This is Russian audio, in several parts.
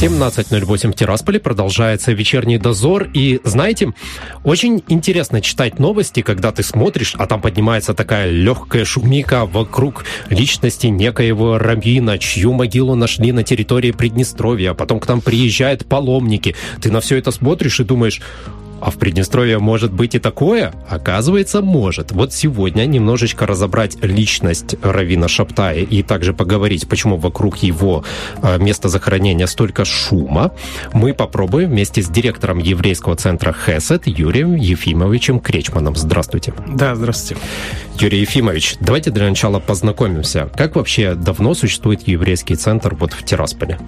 17.08 в Тирасполе продолжается вечерний дозор. И, знаете, очень интересно читать новости, когда ты смотришь, а там поднимается такая легкая шумика вокруг личности некоего раввина, чью могилу нашли на территории Приднестровья. А потом к нам приезжают паломники. Ты на все это смотришь и думаешь, а в Приднестровье может быть и такое? Оказывается, может. Вот сегодня немножечко разобрать личность Равина Шаптая и также поговорить, почему вокруг его э, места захоронения столько шума, мы попробуем вместе с директором еврейского центра Хесет Юрием Ефимовичем Кречманом. Здравствуйте. Да, здравствуйте. Юрий Ефимович, давайте для начала познакомимся. Как вообще давно существует еврейский центр вот в Тирасполе?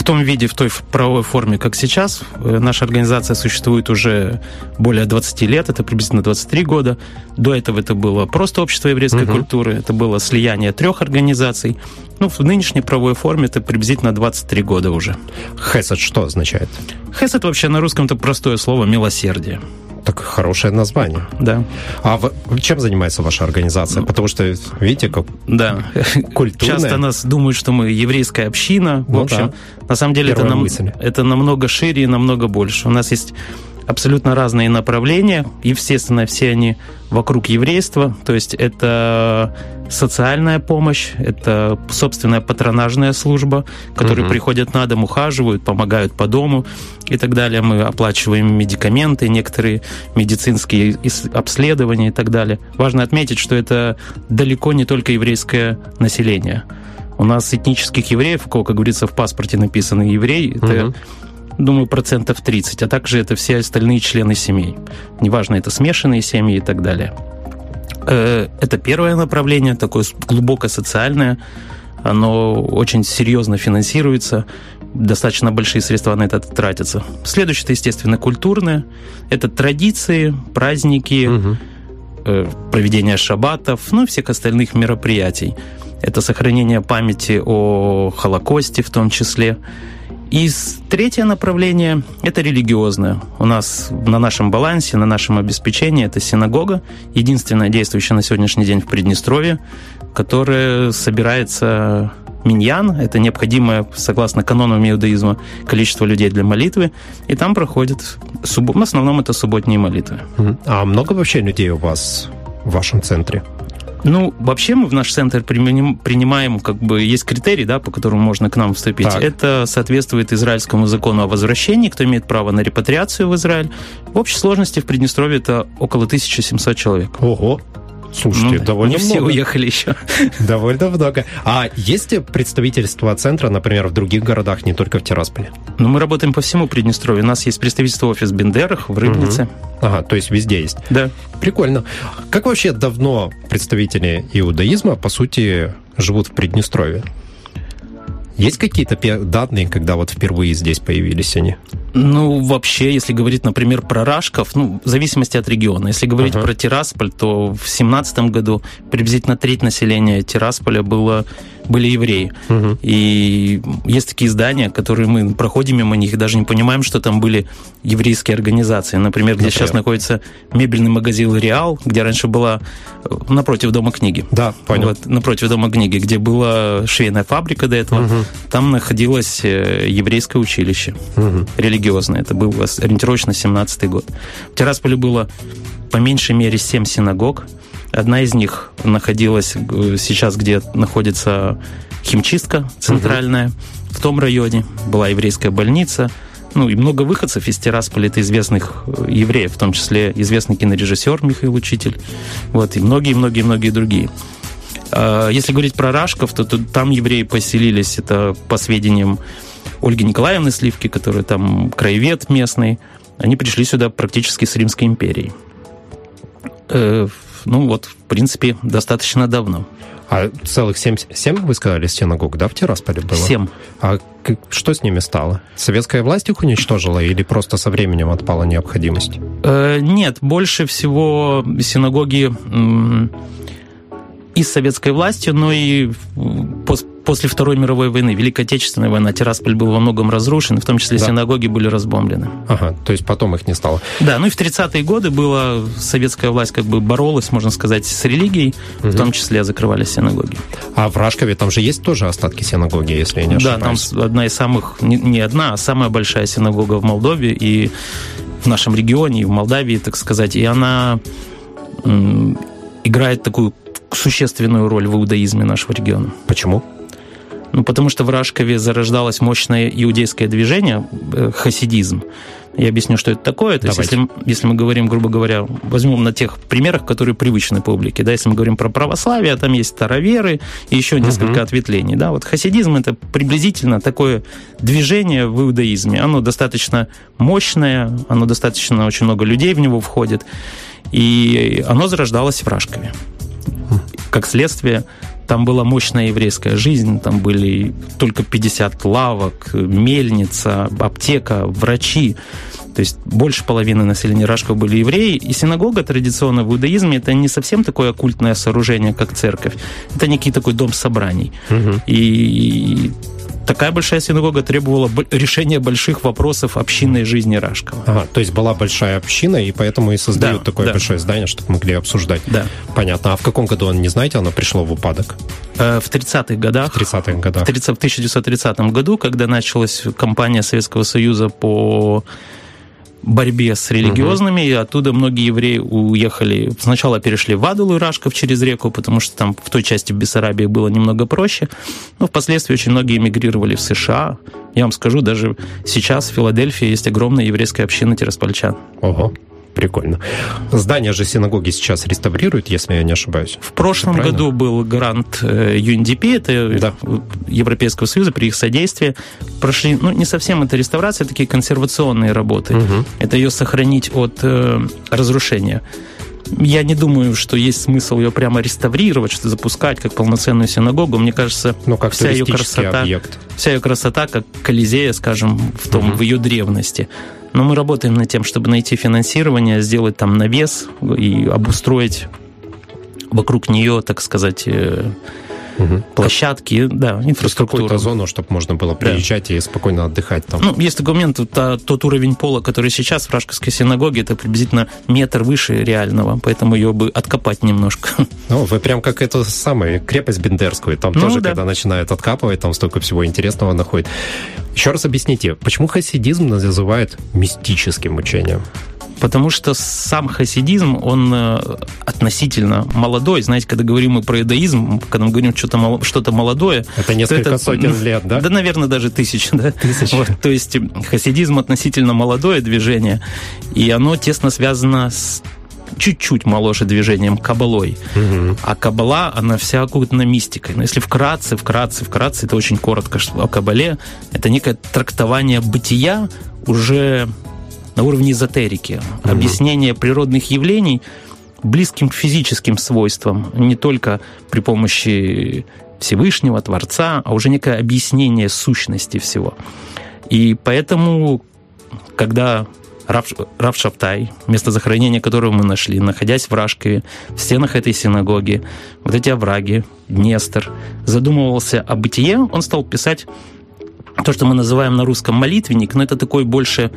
В том виде, в той правовой форме, как сейчас. Э, наша организация существует уже более 20 лет, это приблизительно 23 года. До этого это было просто общество еврейской угу. культуры, это было слияние трех организаций. Ну, в нынешней правовой форме это приблизительно 23 года уже. Хесед что означает? Хесед вообще на русском это простое слово «милосердие». Так хорошее название. Да. А в, чем занимается ваша организация? Потому что, видите, как да. культурная. Часто нас думают, что мы еврейская община. В ну, общем, да. на самом деле это, нам, это намного шире и намного больше. У нас есть абсолютно разные направления, и, естественно, все они вокруг еврейства, то есть это социальная помощь, это собственная патронажная служба, которые угу. приходят на дом, ухаживают, помогают по дому и так далее. Мы оплачиваем медикаменты, некоторые медицинские обследования и так далее. Важно отметить, что это далеко не только еврейское население. У нас этнических евреев, у кого, как говорится, в паспорте написано еврей, это угу думаю, процентов 30, а также это все остальные члены семей. Неважно, это смешанные семьи и так далее. Э, это первое направление, такое глубоко социальное. Оно очень серьезно финансируется, достаточно большие средства на это тратятся. Следующее, это, естественно, культурное. Это традиции, праздники, угу. проведение шаббатов, ну и всех остальных мероприятий. Это сохранение памяти о Холокосте в том числе. И третье направление – это религиозное. У нас на нашем балансе, на нашем обеспечении это синагога, единственная действующая на сегодняшний день в Приднестровье, которая собирается миньян, это необходимое, согласно канонам иудаизма, количество людей для молитвы, и там проходят, в основном это субботние молитвы. А много вообще людей у вас в вашем центре? Ну, вообще мы в наш центр принимаем, как бы, есть критерий, да, по которому можно к нам вступить. Так. Это соответствует израильскому закону о возвращении, кто имеет право на репатриацию в Израиль. В общей сложности в Приднестровье это около 1700 человек. Ого! Слушайте, ну, довольно не много. все уехали еще. Довольно много. А есть представительство центра, например, в других городах, не только в Тирасполе? Ну, мы работаем по всему Приднестровью. У нас есть представительство офис в Бендерах, в Рыбнице. Угу. Ага, то есть везде есть. Да. Прикольно. Как вообще давно представители иудаизма, по сути, живут в Приднестровье? Есть какие-то данные, когда вот впервые здесь появились они? Ну, вообще, если говорить, например, про Рашков, ну, в зависимости от региона. Если говорить uh-huh. про Тирасполь, то в 2017 году приблизительно треть населения Тирасполя было были евреи. Угу. И есть такие здания, которые мы проходим мимо них и даже не понимаем, что там были еврейские организации. Например, где Например. сейчас находится мебельный магазин «Реал», где раньше была э, напротив Дома книги. Да, понял. Вот, напротив Дома книги, где была швейная фабрика до этого. Угу. Там находилось э, еврейское училище угу. религиозное. Это был ориентировочно 17-й год. В Тирасполе было по меньшей мере 7 синагог, Одна из них находилась э, сейчас, где находится химчистка центральная. Угу. В том районе была еврейская больница. Ну, и много выходцев из Тирасполя, это известных э, евреев, в том числе известный кинорежиссер Михаил Учитель, вот, и многие-многие-многие другие. А, если говорить про Рашков, то, то там евреи поселились, это по сведениям Ольги Николаевны Сливки, которая там краевед местный, они пришли сюда практически с Римской империей. Ну вот, в принципе, достаточно давно. А целых семь, семь вы сказали, синагог, да, в Тирасполе было? Семь. А что с ними стало? Советская власть их уничтожила или просто со временем отпала необходимость? Э, нет, больше всего синагоги и с советской властью, но и после Второй мировой войны, Великой Отечественной войны, Тирасполь был во многом разрушен, в том числе да. синагоги были разбомблены. Ага, то есть потом их не стало. Да, ну и в 30-е годы была советская власть как бы боролась, можно сказать, с религией, угу. в том числе закрывались синагоги. А в Рашкове там же есть тоже остатки синагоги, если я не ошибаюсь? Да, там одна из самых, не, не одна, а самая большая синагога в Молдове и в нашем регионе, и в Молдавии, так сказать, и она играет такую существенную роль в иудаизме нашего региона. Почему? Ну, потому что в Рашкове зарождалось мощное иудейское движение, э, хасидизм. Я объясню, что это такое. То есть, если, если мы говорим, грубо говоря, возьмем на тех примерах, которые привычны публике, да, если мы говорим про православие, там есть староверы и еще несколько угу. ответвлений, да, вот хасидизм это приблизительно такое движение в иудаизме. Оно достаточно мощное, оно достаточно, очень много людей в него входит, и оно зарождалось в Рашкове. Как следствие, там была мощная еврейская жизнь, там были только 50 лавок, мельница, аптека, врачи. То есть больше половины населения Рашкова были евреи. И синагога традиционно в иудаизме это не совсем такое оккультное сооружение, как церковь. Это некий такой дом собраний. Угу. И такая большая синагога требовала решения больших вопросов общинной жизни Рашкова. Ага, то есть была большая община, и поэтому и создают да, такое да. большое здание, чтобы могли обсуждать. Да. Понятно. А в каком году, не знаете, оно пришло в упадок? Э, в 30-х годах. В 30-х годах. В, 30, в 1930 году, когда началась кампания Советского Союза по борьбе с религиозными, и оттуда многие евреи уехали. Сначала перешли в Адулу и Рашков через реку, потому что там в той части Бессарабии было немного проще, но впоследствии очень многие эмигрировали в США. Я вам скажу, даже сейчас в Филадельфии есть огромная еврейская община тираспольчан. Ого. Прикольно. Здание же синагоги сейчас реставрируют, если я не ошибаюсь. В прошлом году был грант UNDP, э, это да. Европейского Союза, при их содействии. Прошли, ну, не совсем это реставрация, такие консервационные работы. Угу. Это ее сохранить от э, разрушения. Я не думаю, что есть смысл ее прямо реставрировать, что запускать как полноценную синагогу. Мне кажется, ну, как вся ее красота, объект. вся ее красота, как Колизея, скажем, в том, угу. в ее древности. Но мы работаем над тем, чтобы найти финансирование, сделать там навес и обустроить вокруг нее, так сказать, угу. площадки, как, да, инфраструктуру. Какую-то зону, чтобы можно было приезжать да. и спокойно отдыхать там. Ну, есть такой момент, то, тот уровень пола, который сейчас в Рашковской синагоге, это приблизительно метр выше реального, поэтому ее бы откопать немножко. Ну, вы прям как эту самую крепость Бендерскую, там ну, тоже, да. когда начинают откапывать, там столько всего интересного находят. Еще раз объясните, почему хасидизм называют мистическим учением? Потому что сам хасидизм, он э, относительно молодой. Знаете, когда говорим мы про иудаизм, когда мы говорим что-то, что-то молодое... Это несколько это, сотен лет, да? Да, наверное, даже тысяч. Да? Тысяч. Вот, то есть хасидизм относительно молодое движение, и оно тесно связано с чуть-чуть моложе движением кабалой. Угу. А кабала, она вся окутана мистикой. Но если вкратце, вкратце, вкратце, это очень коротко о кабале, это некое трактование бытия уже на уровне эзотерики, угу. объяснение природных явлений близким к физическим свойствам, не только при помощи Всевышнего, Творца, а уже некое объяснение сущности всего. И поэтому, когда Рав, Рав Шаптай, место захоронения которого мы нашли, находясь в Рашкове, в стенах этой синагоги, вот эти овраги, Днестр, задумывался о бытие, он стал писать то, что мы называем на русском молитвенник, но это такой больше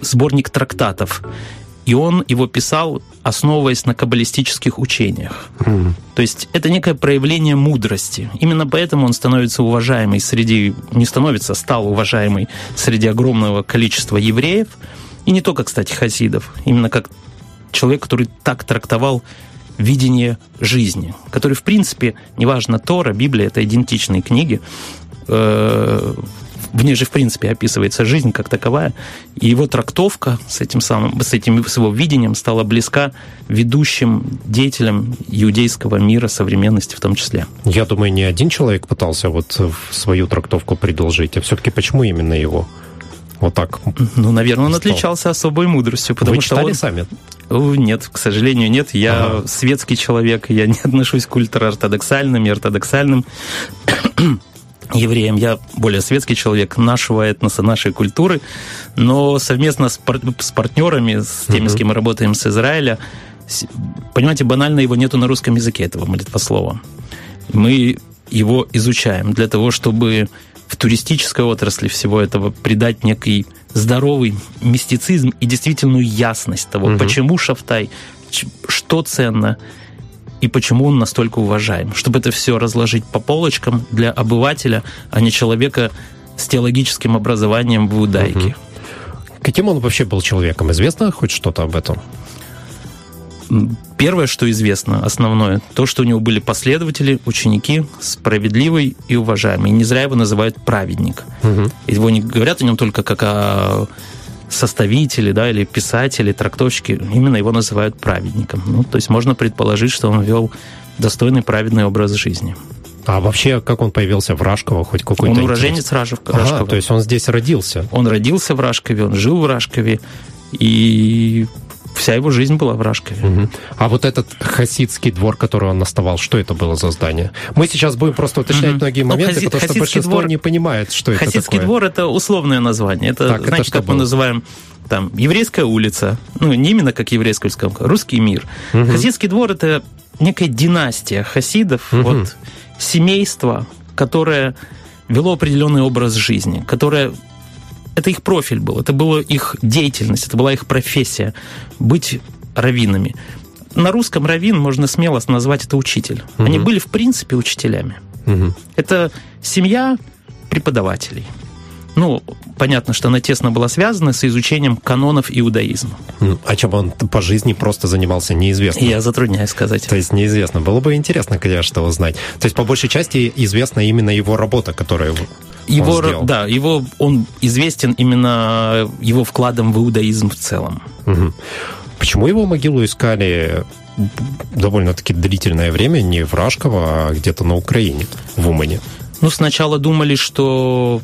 сборник трактатов. И он его писал, основываясь на каббалистических учениях. Mm. То есть это некое проявление мудрости. Именно поэтому он становится уважаемый среди... Не становится, стал уважаемый среди огромного количества евреев. И не только, кстати, хасидов. Именно как человек, который так трактовал видение жизни, который, в принципе, неважно, Тора, Библия — это идентичные книги, э, в ней же, в принципе, описывается жизнь как таковая, и его трактовка с этим самым, с этим с его видением стала близка ведущим деятелям иудейского мира современности в том числе. Я думаю, не один человек пытался вот свою трактовку предложить, а все-таки почему именно его? Вот так. Ну, наверное, он стал. отличался особой мудростью, потому Вы что он... сами? Нет, к сожалению, нет. Я ага. светский человек, я не отношусь к ультраортодоксальным и ортодоксальным евреям. Я более светский человек нашего этноса, нашей культуры, но совместно с, пар- с партнерами, с теми, mm-hmm. с кем мы работаем с Израиля, понимаете, банально его нету на русском языке, этого молитвослова. Мы его изучаем для того, чтобы в туристической отрасли всего этого придать некий здоровый мистицизм и действительную ясность того, угу. почему Шафтай, что ценно и почему он настолько уважаем. Чтобы это все разложить по полочкам для обывателя, а не человека с теологическим образованием в иудаике. Угу. Каким он вообще был человеком? Известно хоть что-то об этом? Первое, что известно, основное, то, что у него были последователи, ученики, справедливый и уважаемый. И не зря его называют праведник. Угу. Его не говорят о нем только как о составители, да, или писатели, трактовщики. Именно его называют праведником. Ну, то есть можно предположить, что он вел достойный праведный образ жизни. А вообще, как он появился в Рашково, хоть какой-то Он уроженец Рашев, Рашкова. Ага, то есть он здесь родился? Он родился в Рашкове, он жил в Рашкове, и вся его жизнь была в Рашкове. Угу. А вот этот хасидский двор, который он наставал, что это было за здание? Мы сейчас будем просто уточнять угу. многие ну, моменты, ну, хаси, потому что большинство двор, не понимает, что это такое. Хасидский двор – это условное название. Это, так, знаете, это как было? мы называем там еврейская улица, ну, не именно как еврейская улица, а русский мир. Угу. Хасидский двор – это некая династия хасидов, угу. вот, семейство, которое вело определенный образ жизни, которое это их профиль был, это была их деятельность, это была их профессия быть раввинами. На русском раввин можно смело назвать это учитель. Угу. Они были в принципе учителями. Угу. Это семья преподавателей. Ну, понятно, что она тесно была связана с изучением канонов иудаизма. А чем он по жизни просто занимался, неизвестно. Я затрудняюсь сказать. То есть неизвестно. Было бы интересно, конечно, узнать. То есть по большей части известна именно его работа, которую его, он сделал. Да, его, он известен именно его вкладом в иудаизм в целом. Угу. Почему его могилу искали довольно-таки длительное время не в Рашково, а где-то на Украине, в Умане? Ну, сначала думали, что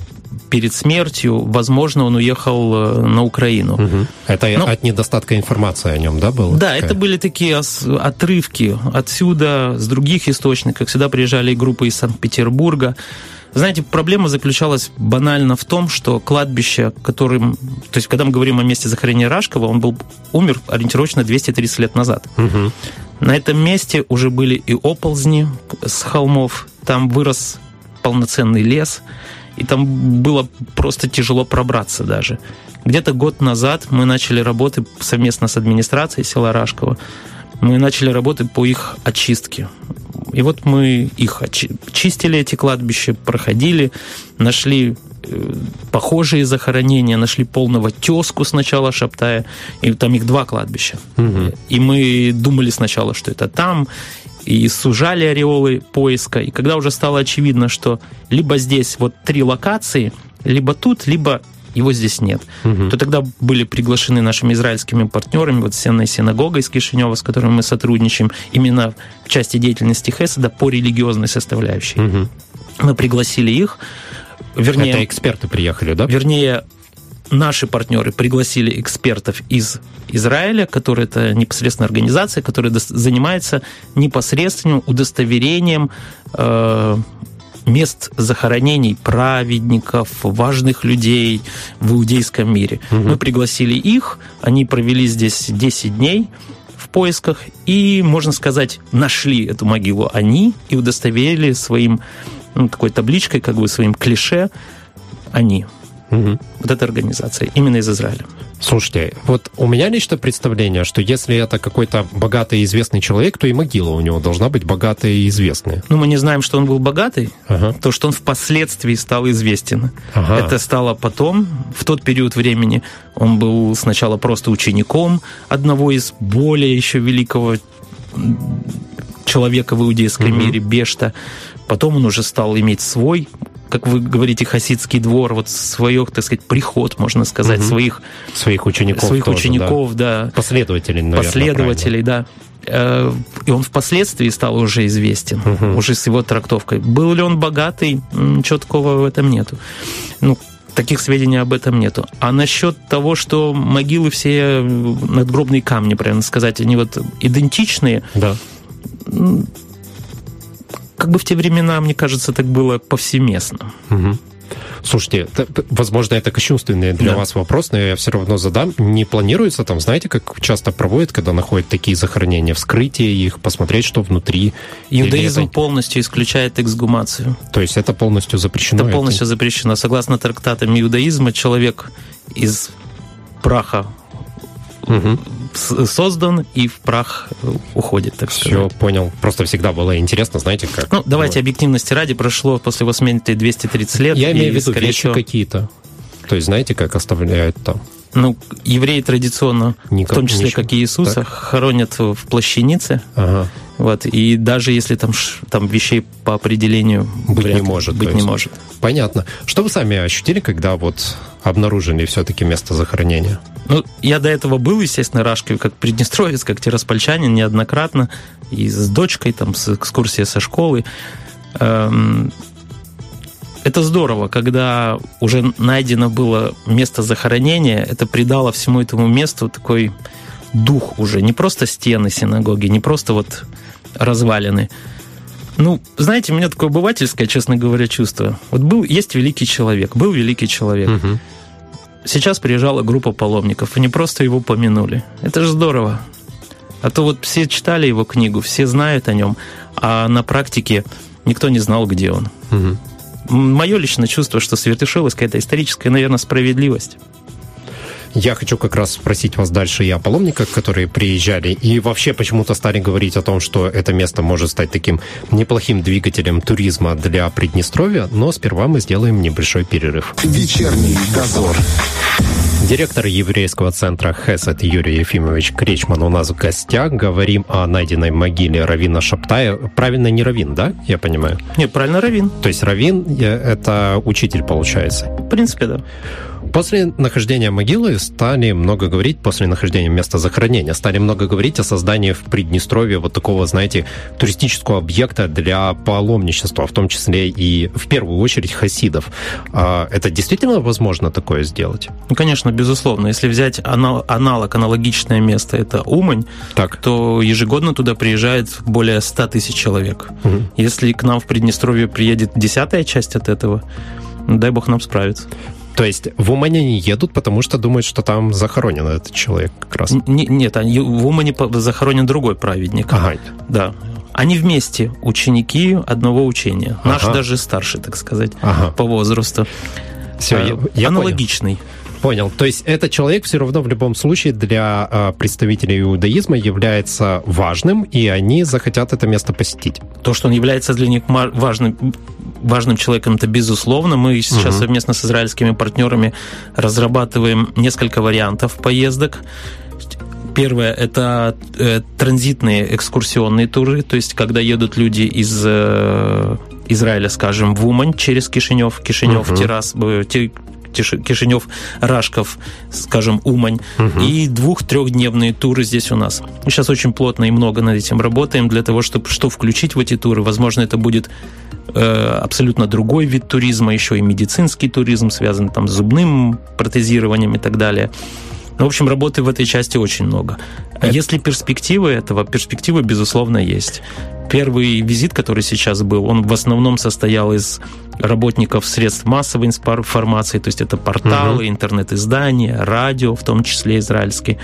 перед смертью, возможно, он уехал э, на Украину. Угу. Это Но... от недостатка информации о нем, да, было? Да, такая? это были такие отрывки отсюда, с других источников. Сюда приезжали группы из Санкт-Петербурга. Знаете, проблема заключалась банально в том, что кладбище, которым... То есть, когда мы говорим о месте захоронения Рашкова, он был умер ориентировочно 230 лет назад. Угу. На этом месте уже были и оползни с холмов, там вырос полноценный лес, и там было просто тяжело пробраться даже. Где-то год назад мы начали работы совместно с администрацией села Рашкова. Мы начали работы по их очистке. И вот мы их чистили, эти кладбища, проходили, нашли э, похожие захоронения, нашли полного тезку сначала Шаптая, и там их два кладбища. Угу. И мы думали сначала, что это там, и сужали ореолы поиска. И когда уже стало очевидно, что либо здесь вот три локации, либо тут, либо его здесь нет, угу. то тогда были приглашены нашими израильскими партнерами, вот Сенной синагога из Кишинева, с которой мы сотрудничаем, именно в части деятельности Хеседа по религиозной составляющей. Угу. Мы пригласили их, вернее... Это эксперты приехали, да? Вернее, наши партнеры пригласили экспертов из Израиля, которые это непосредственно организация, которая занимается непосредственным удостоверением э, мест захоронений праведников, важных людей в иудейском мире. Угу. Мы пригласили их, они провели здесь 10 дней в поисках и, можно сказать, нашли эту могилу они и удостоверили своим ну, такой табличкой, как бы своим клише они. Угу. Вот эта организация, именно из Израиля. Слушайте, вот у меня лично представление, что если это какой-то богатый и известный человек, то и могила у него должна быть богатая и известная. Ну, мы не знаем, что он был богатый, ага. то, что он впоследствии стал известен. Ага. Это стало потом, в тот период времени, он был сначала просто учеником одного из более еще великого человека в иудейском угу. мире, Бешта. Потом он уже стал иметь свой как вы говорите, хасидский двор, вот свое, так сказать, приход, можно сказать, угу. своих... Своих учеников Своих тоже, учеников, да. да. Последователей, наверное, Последователей, правильно. да. Э, и он впоследствии стал уже известен, угу. уже с его трактовкой. Был ли он богатый? Ничего такого в этом нету. Ну, таких сведений об этом нету. А насчет того, что могилы все надгробные камни, правильно сказать, они вот идентичные, да как бы в те времена, мне кажется, так было повсеместно. Угу. Слушайте, возможно, это кощунственный для да. вас вопрос, но я все равно задам. Не планируется там, знаете, как часто проводят, когда находят такие захоронения, вскрытие их, посмотреть, что внутри? Иудаизм это... полностью исключает эксгумацию. То есть это полностью запрещено? Это полностью это... запрещено. Согласно трактатам иудаизма, человек из праха угу. создан и в прах уходит, так Все, сказать. понял. Просто всегда было интересно, знаете, как... Ну, давайте объективности ради, прошло после его смерти 230 лет. Я имею в виду вещи всего... какие-то. То есть знаете, как оставляют там? Ну, евреи традиционно, Никак, в том числе, ничего. как и Иисуса, так. хоронят в плащанице. Ага. Вот, и даже если там, там вещей по определению быть не может. Быть не может. Понятно. Что вы сами ощутили, когда вот обнаружили все-таки место захоронения? Ну, я до этого был, естественно, Рашкой, как приднестровец, как тираспольчанин неоднократно, и с дочкой, там, с экскурсией со школы. Эм, это здорово, когда уже найдено было место захоронения, это придало всему этому месту такой дух уже, не просто стены синагоги, не просто вот развалины. Ну, знаете, у меня такое обывательское, честно говоря, чувство. Вот был, есть великий человек, был великий человек. Угу. Сейчас приезжала группа паломников, они просто его помянули. Это же здорово. А то вот все читали его книгу, все знают о нем, а на практике никто не знал, где он. Угу. Мое личное чувство, что совершилась какая-то историческая, наверное, справедливость. Я хочу как раз спросить вас дальше и о паломниках, которые приезжали, и вообще почему-то стали говорить о том, что это место может стать таким неплохим двигателем туризма для Приднестровья, но сперва мы сделаем небольшой перерыв. Вечерний дозор. Директор еврейского центра Хесед Юрий Ефимович Кречман у нас в гостях. Говорим о найденной могиле Равина Шаптая. Правильно не Равин, да? Я понимаю. Не, правильно Равин. То есть Равин – это учитель, получается? В принципе, да. После нахождения могилы стали много говорить, после нахождения места захоронения, стали много говорить о создании в Приднестровье вот такого, знаете, туристического объекта для паломничества, в том числе и в первую очередь хасидов. А это действительно возможно такое сделать? Ну, конечно, безусловно. Если взять аналог, аналогичное место, это Умань, так. то ежегодно туда приезжает более 100 тысяч человек. Угу. Если к нам в Приднестровье приедет десятая часть от этого, дай бог нам справиться. То есть в Умане не едут, потому что думают, что там захоронен этот человек как раз? Н- нет, они, в Умане захоронен другой праведник. Ага. Да. Они вместе ученики одного учения. Ага. Наш даже старше, так сказать, ага. по возрасту. Все, а, я, я аналогичный. Понял. Понял. То есть этот человек все равно в любом случае для э, представителей иудаизма является важным, и они захотят это место посетить. То, что он является для них важным, важным человеком, это безусловно. Мы сейчас угу. совместно с израильскими партнерами разрабатываем несколько вариантов поездок. Первое – это э, транзитные экскурсионные туры, то есть когда едут люди из э, Израиля, скажем, в Умань через Кишинев, Кишинев, угу. Террас, э, Кишинев, Рашков, скажем, Умань, угу. и двух-трехдневные туры здесь у нас. Мы сейчас очень плотно и много над этим работаем для того, чтобы что включить в эти туры. Возможно, это будет э, абсолютно другой вид туризма, еще и медицинский туризм, связанный там с зубным протезированием и так далее. Ну, в общем, работы в этой части очень много. А это... если перспективы этого, перспективы, безусловно, есть. Первый визит, который сейчас был, он в основном состоял из работников средств массовой информации, то есть это порталы, угу. интернет-издания, радио, в том числе израильские,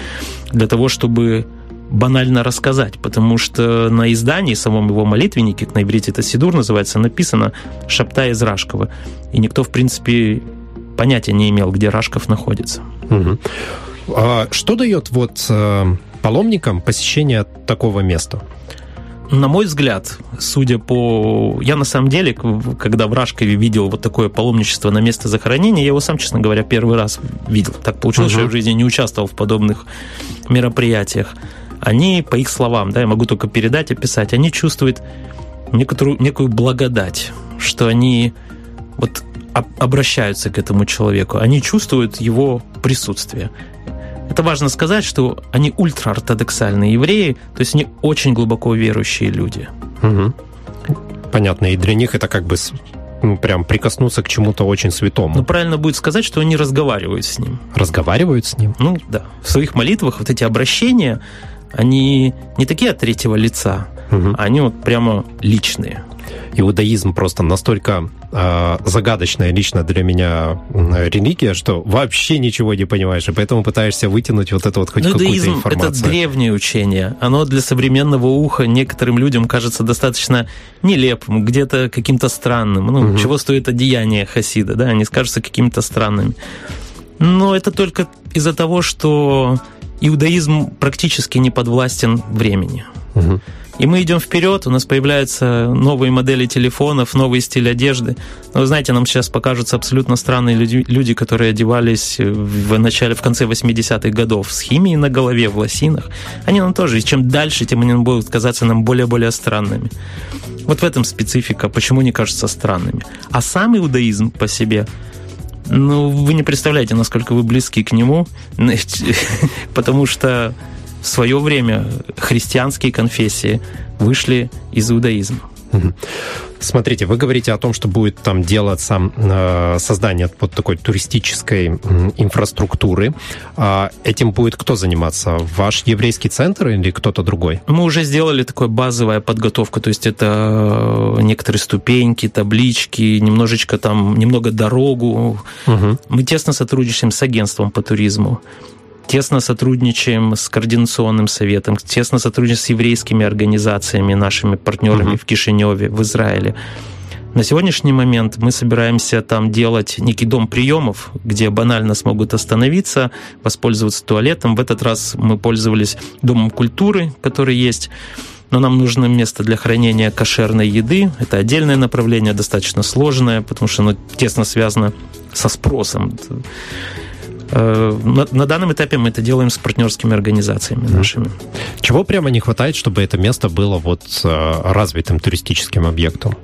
для того, чтобы банально рассказать, потому что на издании, самом его молитвеннике, на иврите это Сидур называется, написано «Шапта из Рашкова». И никто, в принципе, понятия не имел, где Рашков находится. Угу. А что дает вот э, паломникам посещение такого места? На мой взгляд, судя по... Я на самом деле, когда в Рашкове видел вот такое паломничество на место захоронения, я его сам, честно говоря, первый раз видел. Так получилось, угу. что я в жизни не участвовал в подобных мероприятиях. Они, по их словам, да, я могу только передать, описать, они чувствуют некоторую, некую благодать, что они вот обращаются к этому человеку, они чувствуют его присутствие. Это важно сказать, что они ультраортодоксальные евреи, то есть они очень глубоко верующие люди. Угу. Понятно, и для них это как бы ну, прям прикоснуться к чему-то очень святому. Ну, правильно будет сказать, что они разговаривают с ним. Разговаривают с ним? Ну, да. В своих молитвах вот эти обращения, они не такие от третьего лица, угу. они вот прямо личные. Иудаизм просто настолько э, загадочная лично для меня религия, что вообще ничего не понимаешь, и поэтому пытаешься вытянуть вот это вот хоть какую-то информацию. это древнее учение. Оно для современного уха некоторым людям кажется достаточно нелепым, где-то каким-то странным. Ну, угу. чего стоит одеяние хасида, да? Они скажутся какими-то странными. Но это только из-за того, что иудаизм практически не подвластен времени. Угу. И мы идем вперед, у нас появляются новые модели телефонов, новый стиль одежды. Но вы знаете, нам сейчас покажутся абсолютно странные люди, люди которые одевались в начале, в конце 80-х годов с химией на голове, в лосинах. Они нам тоже, и чем дальше, тем они будут казаться нам более-более странными. Вот в этом специфика, почему они кажутся странными. А сам иудаизм по себе ну, вы не представляете, насколько вы близки к нему, потому что в свое время христианские конфессии вышли из иудаизма. Смотрите, вы говорите о том, что будет там делаться э, создание вот такой туристической инфраструктуры. А этим будет кто заниматься? Ваш еврейский центр или кто-то другой? Мы уже сделали такую базовую подготовку, то есть это э, некоторые ступеньки, таблички, немножечко там, немного дорогу. Угу. Мы тесно сотрудничаем с агентством по туризму тесно сотрудничаем с Координационным советом, тесно сотрудничаем с еврейскими организациями, нашими партнерами угу. в Кишиневе, в Израиле. На сегодняшний момент мы собираемся там делать некий дом приемов, где банально смогут остановиться, воспользоваться туалетом. В этот раз мы пользовались домом культуры, который есть но нам нужно место для хранения кошерной еды. Это отдельное направление, достаточно сложное, потому что оно тесно связано со спросом. Э, на, на данном этапе мы это делаем с партнерскими организациями нашими. Чего прямо не хватает, чтобы это место было вот э, развитым туристическим объектом?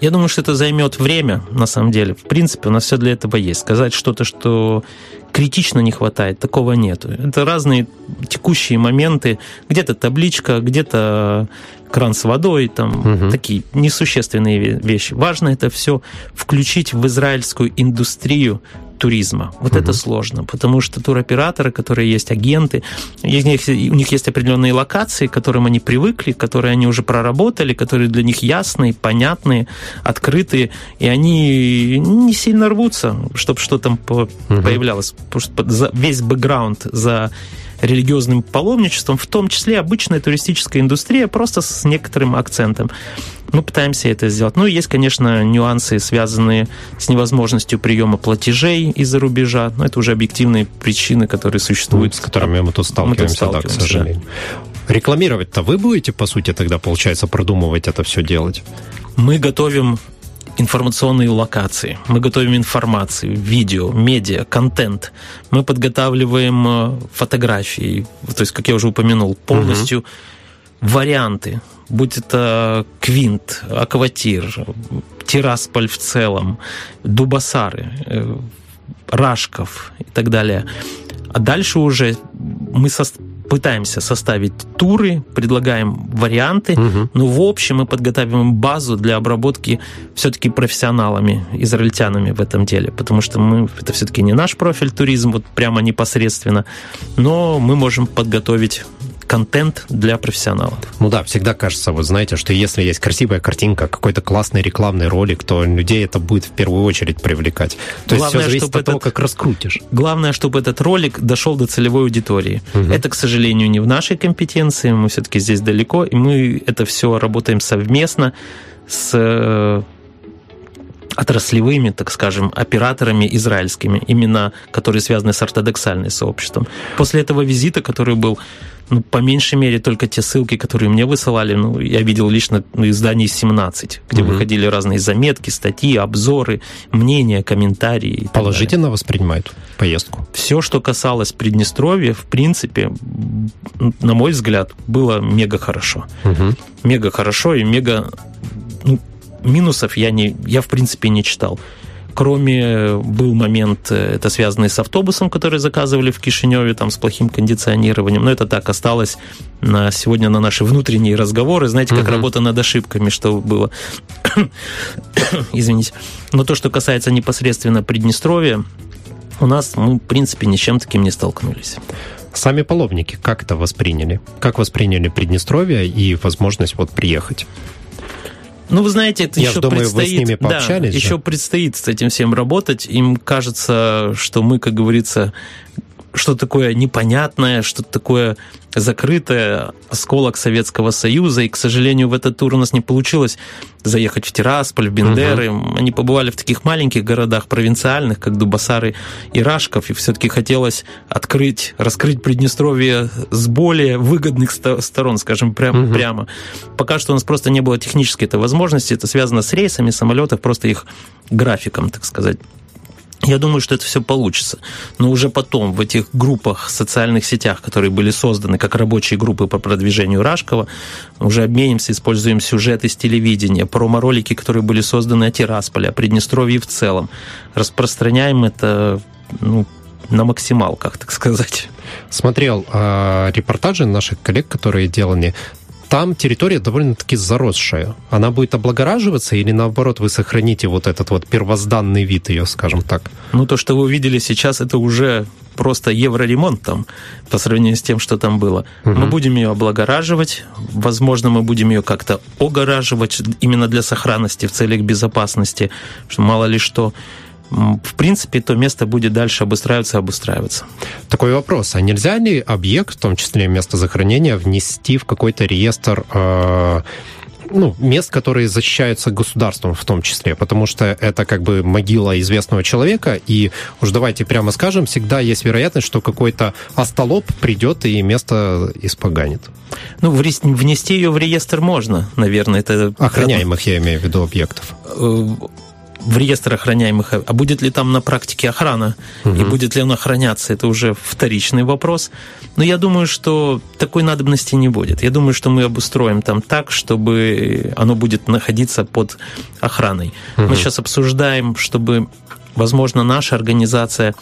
Я думаю, что это займет время, на самом деле. В принципе, у нас все для этого есть. Сказать что-то, что критично не хватает, такого нет. Это разные текущие моменты. Где-то табличка, где-то кран с водой, там угу. такие несущественные вещи. Важно это все включить в израильскую индустрию туризма. Вот угу. это сложно, потому что туроператоры, которые есть агенты, у них, у них есть определенные локации, к которым они привыкли, которые они уже проработали, которые для них ясные, понятные, открытые, и они не сильно рвутся, чтобы что там угу. появлялось. Потому что весь бэкграунд за религиозным паломничеством, в том числе обычная туристическая индустрия, просто с некоторым акцентом. Мы пытаемся это сделать. Ну, есть, конечно, нюансы, связанные с невозможностью приема платежей из-за рубежа. Но это уже объективные причины, которые существуют. С которыми мы тут сталкиваемся, мы тут сталкиваемся да, к сожалению. Да. Рекламировать-то вы будете, по сути, тогда, получается, продумывать это все делать? Мы готовим информационные локации, мы готовим информацию, видео, медиа, контент, мы подготавливаем э, фотографии, то есть, как я уже упомянул, полностью угу. варианты, будь это Квинт, Акватир, Тирасполь в целом, Дубасары, э, Рашков и так далее. А дальше уже мы со пытаемся составить туры, предлагаем варианты, угу. но в общем мы подготавливаем базу для обработки все-таки профессионалами, израильтянами в этом деле, потому что мы, это все-таки не наш профиль туризм, вот прямо непосредственно, но мы можем подготовить контент для профессионалов. Ну да, всегда кажется, вот знаете, что если есть красивая картинка, какой-то классный рекламный ролик, то людей это будет в первую очередь привлекать. То главное, есть все зависит от того, этот, как раскрутишь. Главное, чтобы этот ролик дошел до целевой аудитории. Угу. Это, к сожалению, не в нашей компетенции, мы все-таки здесь далеко, и мы это все работаем совместно с э, отраслевыми, так скажем, операторами израильскими, именно которые связаны с ортодоксальным сообществом. После этого визита, который был ну, по меньшей мере, только те ссылки, которые мне высылали, ну, я видел лично ну, изданий 17, где угу. выходили разные заметки, статьи, обзоры, мнения, комментарии. Положительно далее. воспринимают поездку? Все, что касалось Приднестровья, в принципе, на мой взгляд, было мега хорошо. Угу. Мега хорошо и мега... Ну, минусов я, не, я, в принципе, не читал. Кроме был момент, э, это связанный с автобусом, который заказывали в Кишиневе, там с плохим кондиционированием. Но это так осталось на сегодня на наши внутренние разговоры. Знаете, как угу. работа над ошибками, что было. Извините. Но то, что касается непосредственно Приднестровья, у нас мы, в принципе, ни с чем таким не столкнулись. Сами паломники как это восприняли? Как восприняли Приднестровье и возможность вот приехать? Ну, вы знаете, это Я еще думаю, предстоит... вы с ними пообщались. Да, еще предстоит с этим всем работать. Им кажется, что мы, как говорится, что такое непонятное, что такое закрытое, осколок Советского Союза. И, к сожалению, в этот тур у нас не получилось заехать в Тирасполь, в Бендеры. Угу. Они побывали в таких маленьких городах провинциальных, как Дубасары и Рашков. И все-таки хотелось открыть, раскрыть Приднестровье с более выгодных сторон, скажем, прям, угу. прямо. Пока что у нас просто не было технической этой возможности. Это связано с рейсами самолетов, просто их графиком, так сказать. Я думаю, что это все получится. Но уже потом в этих группах, социальных сетях, которые были созданы как рабочие группы по продвижению Рашкова, уже обменимся, используем сюжеты с телевидения, промо-ролики, которые были созданы о Тирасполе, о Приднестровье в целом. Распространяем это ну, на максималках, так сказать. Смотрел э, репортажи наших коллег, которые делали там территория довольно-таки заросшая. Она будет облагораживаться или наоборот вы сохраните вот этот вот первозданный вид ее, скажем так? Ну, то, что вы увидели сейчас, это уже просто евроремонт там по сравнению с тем, что там было. Угу. Мы будем ее облагораживать, возможно, мы будем ее как-то огораживать именно для сохранности в целях безопасности, что мало ли что в принципе, то место будет дальше обустраиваться и обустраиваться. Такой вопрос. А нельзя ли объект, в том числе место захоронения, внести в какой-то реестр э, ну, мест, которые защищаются государством в том числе, потому что это как бы могила известного человека, и уж давайте прямо скажем, всегда есть вероятность, что какой-то остолоп придет и место испоганит. Ну, внести ее в реестр можно, наверное. Это... Охраняемых, я имею в виду, объектов э, в реестр охраняемых, а будет ли там на практике охрана, угу. и будет ли он охраняться, это уже вторичный вопрос. Но я думаю, что такой надобности не будет. Я думаю, что мы обустроим там так, чтобы оно будет находиться под охраной. Угу. Мы сейчас обсуждаем, чтобы, возможно, наша организация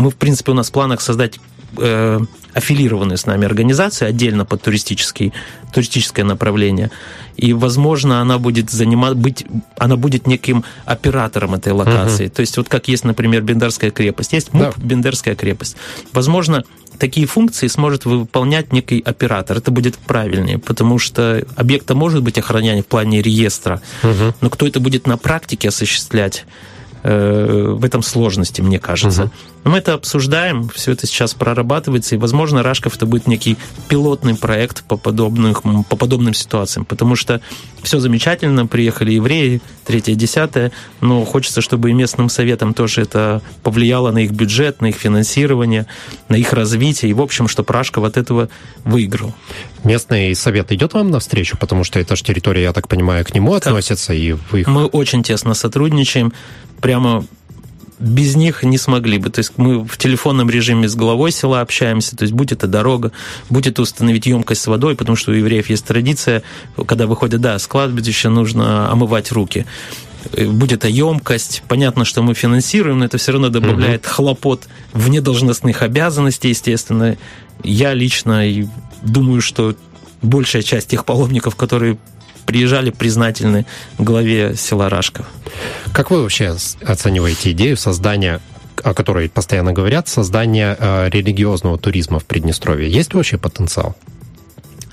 мы, в принципе, у нас в планах создать э, аффилированную с нами организацию отдельно под туристический, туристическое направление. И, возможно, она будет занимать, быть, она будет неким оператором этой локации. Uh-huh. То есть, вот как есть, например, Бендерская крепость. Есть МУП, да. Бендерская крепость. Возможно, такие функции сможет выполнять некий оператор. Это будет правильнее, потому что объекта может быть охранение в плане реестра, угу. но кто это будет на практике осуществлять, Э, в этом сложности, мне кажется. Угу. Мы это обсуждаем, все это сейчас прорабатывается, и, возможно, Рашков это будет некий пилотный проект по, подобных, по подобным ситуациям, потому что все замечательно, приехали евреи, третье, десятое, но хочется, чтобы и местным советам тоже это повлияло на их бюджет, на их финансирование, на их развитие, и, в общем, что Рашков от этого выиграл. Местный совет идет вам навстречу, потому что это же территория, я так понимаю, к нему относится, и вы... Мы очень тесно сотрудничаем, прямо без них не смогли бы. То есть мы в телефонном режиме с головой села общаемся, то есть будь это дорога, будь это установить емкость с водой, потому что у евреев есть традиция, когда выходят, да, с кладбища нужно омывать руки. Э, будь это емкость, понятно, что мы финансируем, но это все равно добавляет угу. хлопот вне должностных обязанностей, естественно. Я лично думаю, что большая часть тех паломников, которые приезжали признательны главе села Рашков. Как вы вообще оцениваете идею создания о которой постоянно говорят, создания э, религиозного туризма в Приднестровье. Есть вообще потенциал?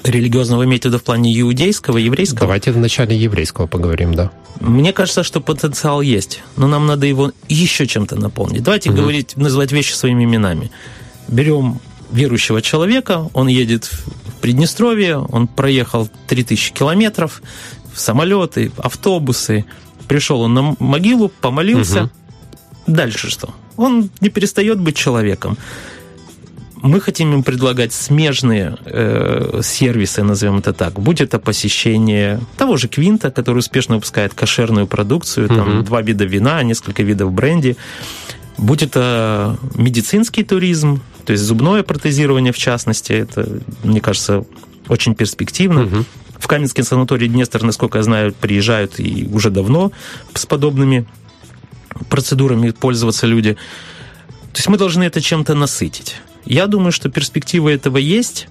Религиозного имеете в виду в плане иудейского, еврейского? Давайте вначале еврейского поговорим, да. Мне кажется, что потенциал есть, но нам надо его еще чем-то наполнить. Давайте угу. говорить, называть вещи своими именами. Берем верующего человека, он едет Приднестровье, он проехал 3000 километров, самолеты, автобусы, пришел он на могилу, помолился. Угу. Дальше что? Он не перестает быть человеком. Мы хотим им предлагать смежные э, сервисы, назовем это так. Будь это посещение того же Квинта, который успешно выпускает кошерную продукцию, там два вида вина, несколько видов бренди. Будь это медицинский туризм, то есть зубное протезирование в частности, это, мне кажется, очень перспективно. Угу. В Каменский санаторий Днестр, насколько я знаю, приезжают и уже давно с подобными процедурами пользоваться люди. То есть мы должны это чем-то насытить. Я думаю, что перспектива этого есть,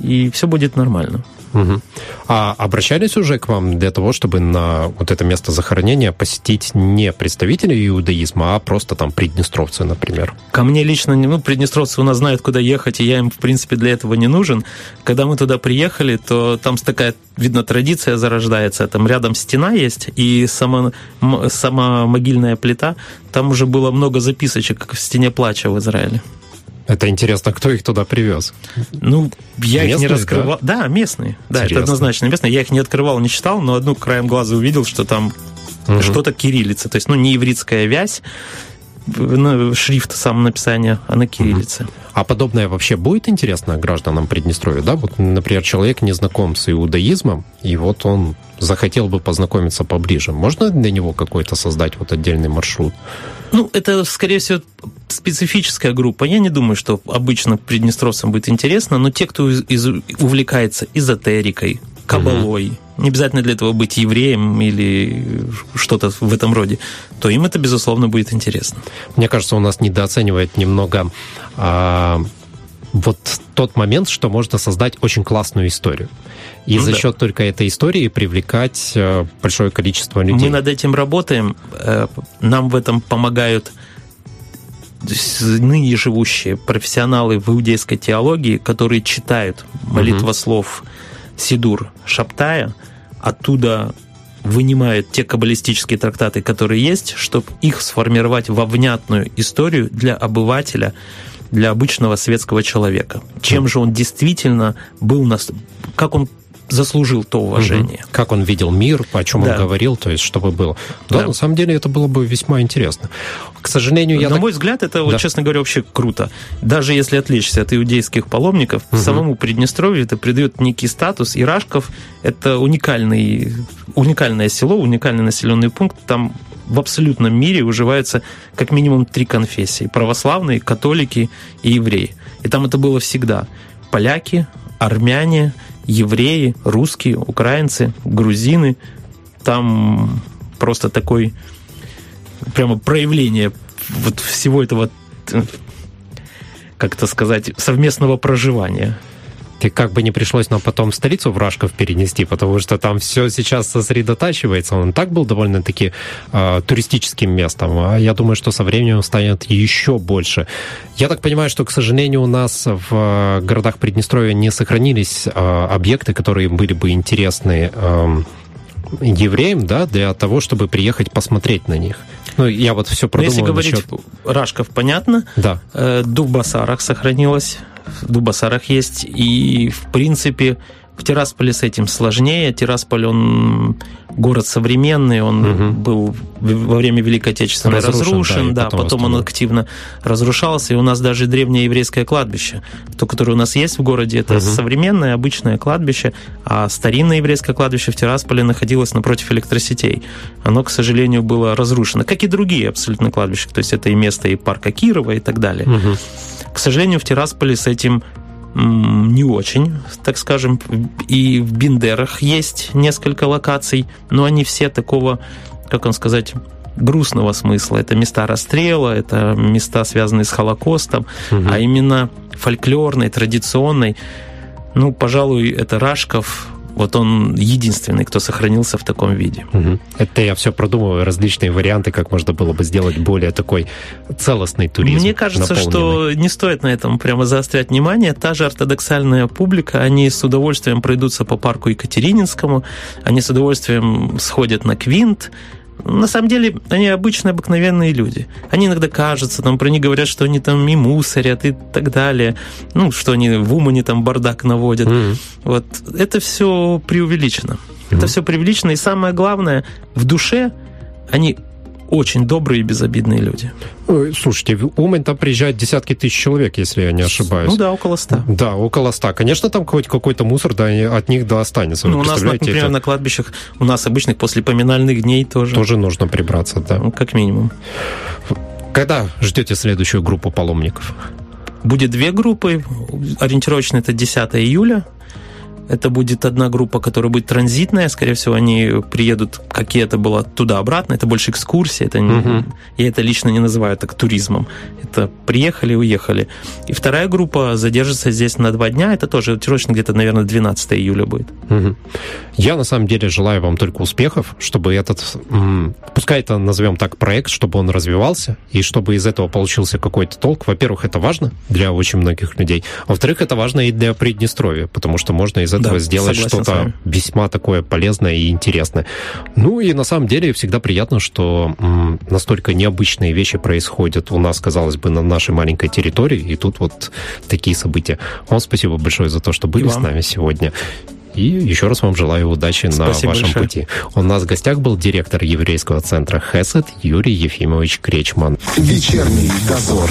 и все будет нормально. Угу. А обращались уже к вам для того, чтобы на вот это место захоронения посетить не представители иудаизма, а просто там приднестровцы, например? Ко мне лично, ну, приднестровцы у нас знают, куда ехать, и я им, в принципе, для этого не нужен. Когда мы туда приехали, то там такая, видно, традиция зарождается. Там рядом стена есть, и сама, сама могильная плита. Там уже было много записочек, как в стене плача в Израиле. Это интересно, кто их туда привез? Ну, я местные, их не раскрывал. Да, да местные. Да, Интересно. это однозначно местные. Я их не открывал, не читал, но одну краем глаза увидел, что там угу. что-то кириллица. То есть, ну, не ивритская вязь, шрифт сам написания, а на кириллице. А подобное вообще будет интересно гражданам Приднестровья, да? Вот, например, человек не знаком с иудаизмом, и вот он захотел бы познакомиться поближе. Можно для него какой-то создать вот отдельный маршрут? Ну, это, скорее всего, специфическая группа. Я не думаю, что обычно приднестровцам будет интересно, но те, кто из, из, увлекается эзотерикой, кабалой, угу. Не обязательно для этого быть евреем или что-то в этом роде, то им это, безусловно, будет интересно. Мне кажется, у нас недооценивает немного а, вот тот момент, что можно создать очень классную историю. И ну, за да. счет только этой истории привлекать э, большое количество людей. Мы над этим работаем. Э, нам в этом помогают ныне живущие профессионалы в иудейской теологии, которые читают молитвослов угу. Сидур Шаптая, оттуда вынимают те каббалистические трактаты, которые есть, чтобы их сформировать во внятную историю для обывателя, для обычного светского человека. Чем же он действительно был, нас, как он заслужил то уважение. Угу. Как он видел мир, о чем да. он говорил, то есть чтобы было. Да, да, на самом деле это было бы весьма интересно. К сожалению, я... На так... мой взгляд, это, да. вот, честно говоря, вообще круто. Даже если отвлечься от иудейских паломников, угу. самому Приднестровью это придает некий статус. Ирашков – это уникальный, уникальное село, уникальный населенный пункт. Там в абсолютном мире уживаются как минимум три конфессии. Православные, католики и евреи. И там это было всегда. Поляки, армяне – евреи, русские, украинцы, грузины. Там просто такой прямо проявление вот всего этого, как это сказать, совместного проживания. И как бы не пришлось нам потом столицу Вражков перенести, потому что там все сейчас сосредотачивается. Он так был довольно-таки э, туристическим местом, а я думаю, что со временем станет еще больше. Я так понимаю, что, к сожалению, у нас в городах Приднестровья не сохранились э, объекты, которые были бы интересны э, евреям, да, для того, чтобы приехать посмотреть на них. Ну, я вот все продумал. Но если говорить насчет... Рашков, понятно. Да. Э, Дубасарах сохранилось в Дубасарах есть. И, в принципе, в Тирасполе с этим сложнее. Тирасполь, он город современный, он угу. был во время Великой Отечественной разрушен, разрушен да, да потом, потом он активно разрушался, и у нас даже древнее еврейское кладбище, то, которое у нас есть в городе, это угу. современное, обычное кладбище, а старинное еврейское кладбище в Тирасполе находилось напротив электросетей. Оно, к сожалению, было разрушено, как и другие абсолютно кладбища, то есть это и место и парка Кирова и так далее. Угу. К сожалению, в Тирасполе с этим не очень, так скажем. И в Биндерах есть несколько локаций, но они все такого, как он сказать, грустного смысла. Это места расстрела, это места, связанные с Холокостом, угу. а именно фольклорной, традиционной. Ну, пожалуй, это Рашков, вот он единственный, кто сохранился в таком виде. Угу. Это я все продумываю, различные варианты, как можно было бы сделать более такой целостный туризм. Мне кажется, что не стоит на этом прямо заострять внимание. Та же ортодоксальная публика, они с удовольствием пройдутся по парку Екатерининскому, они с удовольствием сходят на Квинт, на самом деле, они обычные, обыкновенные люди. Они иногда кажутся, там про них говорят, что они там и мусорят и так далее. Ну, что они в Умане там бардак наводят. Mm-hmm. Вот. Это все преувеличено. Mm-hmm. Это все преувеличено. И самое главное, в душе они очень добрые и безобидные люди. Слушайте, в Умань там приезжают десятки тысяч человек, если я не ошибаюсь. Ну да, около ста. Да, около ста. Конечно, там хоть какой-то мусор да, от них да останется. ну, у нас, например, это... на кладбищах, у нас обычных после поминальных дней тоже. Тоже нужно прибраться, да. Ну, как минимум. Когда ждете следующую группу паломников? Будет две группы. Ориентировочно это 10 июля Это будет одна группа, которая будет транзитная. Скорее всего, они приедут, какие это было, туда-обратно. Это больше экскурсия. Это не, угу. Я это лично не называю так туризмом. Это приехали, уехали. И вторая группа задержится здесь на два дня. Это тоже точно где-то, наверное, 12 июля будет. Угу. Я, на самом деле, желаю вам только успехов, чтобы этот, пускай это назовем так, проект, чтобы он развивался, и чтобы из этого получился какой-то толк. Во-первых, это важно для очень многих людей. Во-вторых, это важно и для Приднестровья, потому что можно из этого да, сделать что-то весьма такое полезное и интересное. Ну и на самом деле всегда приятно, что м, настолько необычные вещи происходят у нас, казалось бы, на нашей маленькой территории, и тут вот такие события. Вам спасибо большое за то, что были с нами сегодня. И еще раз вам желаю удачи Спасибо на вашем большое. пути. У нас в гостях был директор еврейского центра Хесед Юрий Ефимович Кречман. Вечерний дозор.